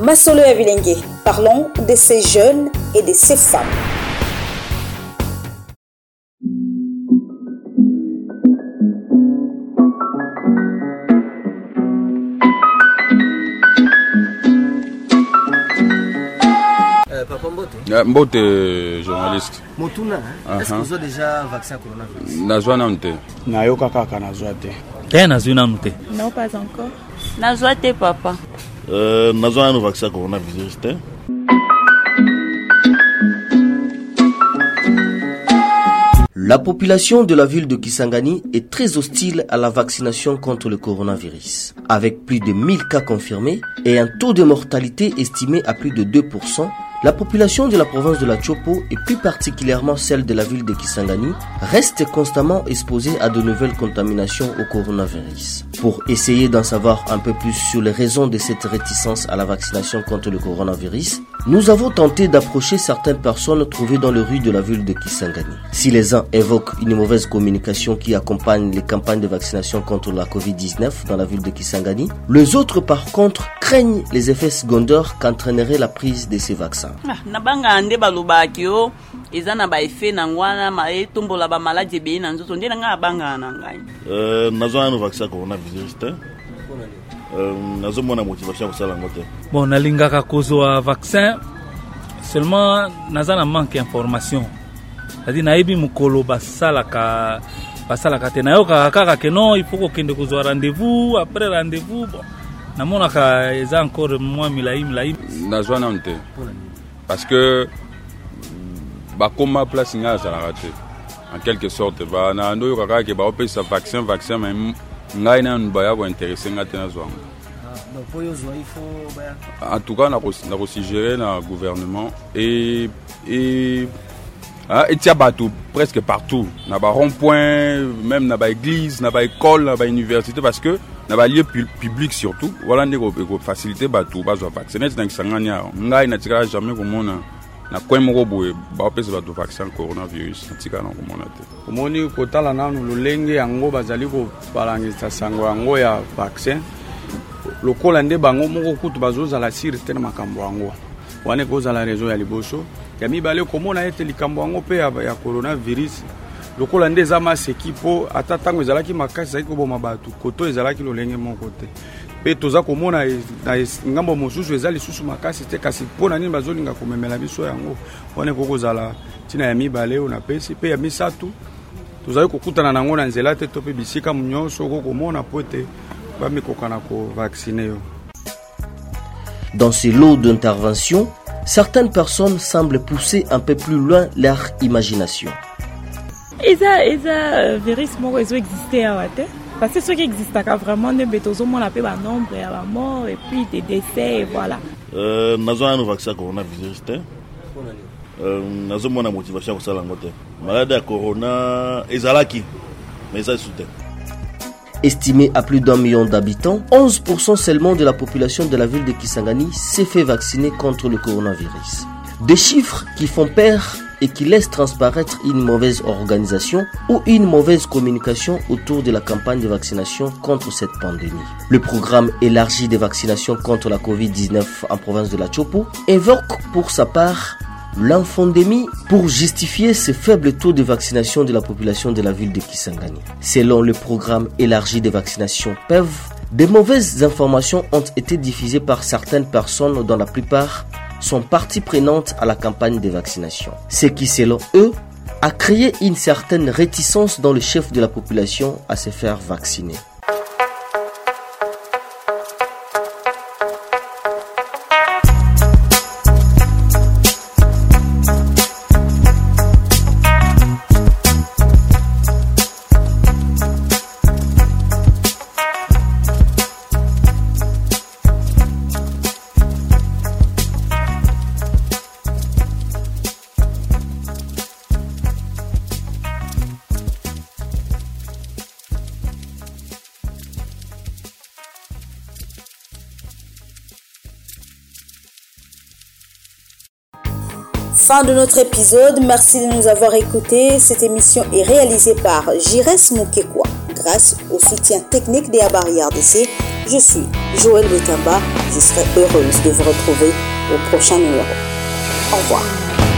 Masolo Avilengue, parlons de ces jeunes et de ces femmes. mbote. Journaliste. Motuna est ce que ozwa déjà vaccin ya coronavirus? Nazwa nanu te. Nayoka kaka nazwa te. Te nazwi nanu te. Non pas encore. Nazwa te papa euh, te La population de la ville de Kisangani est très hostile à la vaccination contre le coronavirus. Avec plus de 1000 cas confirmés et un taux de mortalité estimé à plus de 2%, la population de la province de la Chopo et plus particulièrement celle de la ville de Kisangani reste constamment exposée à de nouvelles contaminations au coronavirus. Pour essayer d'en savoir un peu plus sur les raisons de cette réticence à la vaccination contre le coronavirus, nous avons tenté d'approcher certaines personnes trouvées dans les rues de la ville de Kisangani. Si les uns évoquent une mauvaise communication qui accompagne les campagnes de vaccination contre la COVID-19 dans la ville de Kisangani, les autres par contre craignent les effets secondaires qu'entraînerait la prise de ces vaccins. Nabanga nde balobaki yo eza na baefe nango wana etombola bamaladi ebei na nzoto nde na ngai abangaka na ngai. Nazwa nanu vaccin ya coronavirus te. Euh, nazomona motivation ya kosala yango te. Bon nalingaka kozwa vaccin seulement naza na manque information. Cestadire nayebi mokolo basalaka basalaka te. Nayokaka kaka ke non il faut kokende kozwa rendez-vous après rendez-vous bon. Namonaka eza encore mwa milai milai nazwa nanu te parce que bakóma place ngai azalaka te en quelque sorte bana nde oyokaka kaka ke baopesa vaccin vaccin ma ngai nanu baya kointeresse ngai te nazwa yango en tout cas nakosugere na gouvernement et, et etia bato presque partout. Na barond point même na baéglise na baécole na bauniversité parce que na balie public surtout wala nde ekofacilité bato bazwa vaccin. Neti na kisangani awa? Ngai natikala jamais komona na coin moko boye baopesa bato vaccin coronavirus natikala na komona te. Omoni kotala nanu lolenge yango bazali kobalangisa sango yango ya vaccin. Lokola nde bango moko kutu bazozala sire te na makambo yango. Wana ekozala réseau ya liboso. Ya mibale komona ete likambo yango mpe ya coronavirus lokola nde eza maseki mpo ata ntango ezalaki makasi ezalaki koboma bato koto ezalaki lolenge moko te. Mpe toza komona na ngambo mosusu eza lisusu makasi te kasi mpo na nini bazolinga komemela biso yango? Wana ekokozala ntina ya mibale oyo napesi mpe ya misato tozali kokutana nango na nzela te to mpe bisika nyonso okokomona mpo ete bamikoka na yo. Dans ces lots d'intervention, certaines personnes semblent pousser un peu plus loin leur imagination. Eza eza virus moko ezoexiste awa te parce que soki existaka vraiment nde mbe tozomona mpe banombre ya bamort et puis des décès et voilà. Euh, nazwa nanu vaccin ya coronavirus te euh, nazomona motivation ya kosala yango te maladi ya corona ezalaki mais eza esu te Estimé à plus d'un million d'habitants, 11% seulement de la population de la ville de Kisangani s'est fait vacciner contre le coronavirus. Des chiffres qui font peur et qui laissent transparaître une mauvaise organisation ou une mauvaise communication autour de la campagne de vaccination contre cette pandémie. Le programme élargi de vaccination contre la COVID-19 en province de la Chopo évoque pour sa part l'infondémie pour justifier ce faible taux de vaccination de la population de la ville de Kisangani. Selon le programme élargi de vaccination PEV, de mauvaises informations ont été diffusées par certaines personnes dont la plupart sont partie prenante à la campagne de vaccination. Ce qui, selon eux, a créé une certaine réticence dans le chef de la population à se faire vacciner. Fin de notre épisode. Merci de nous avoir écoutés. Cette émission est réalisée par Jires Mukekwa grâce au soutien technique des Abari RDC Je suis Joël Betamba. Je serai heureuse de vous retrouver au prochain numéro. Au revoir.